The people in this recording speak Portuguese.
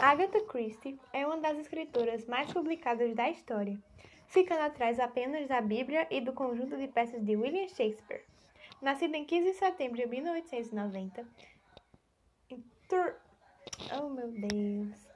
Agatha Christie é uma das escritoras mais publicadas da história, ficando atrás apenas da Bíblia e do conjunto de peças de William Shakespeare. Nascida em 15 de setembro de 1890, em Tur... Oh, meu Deus!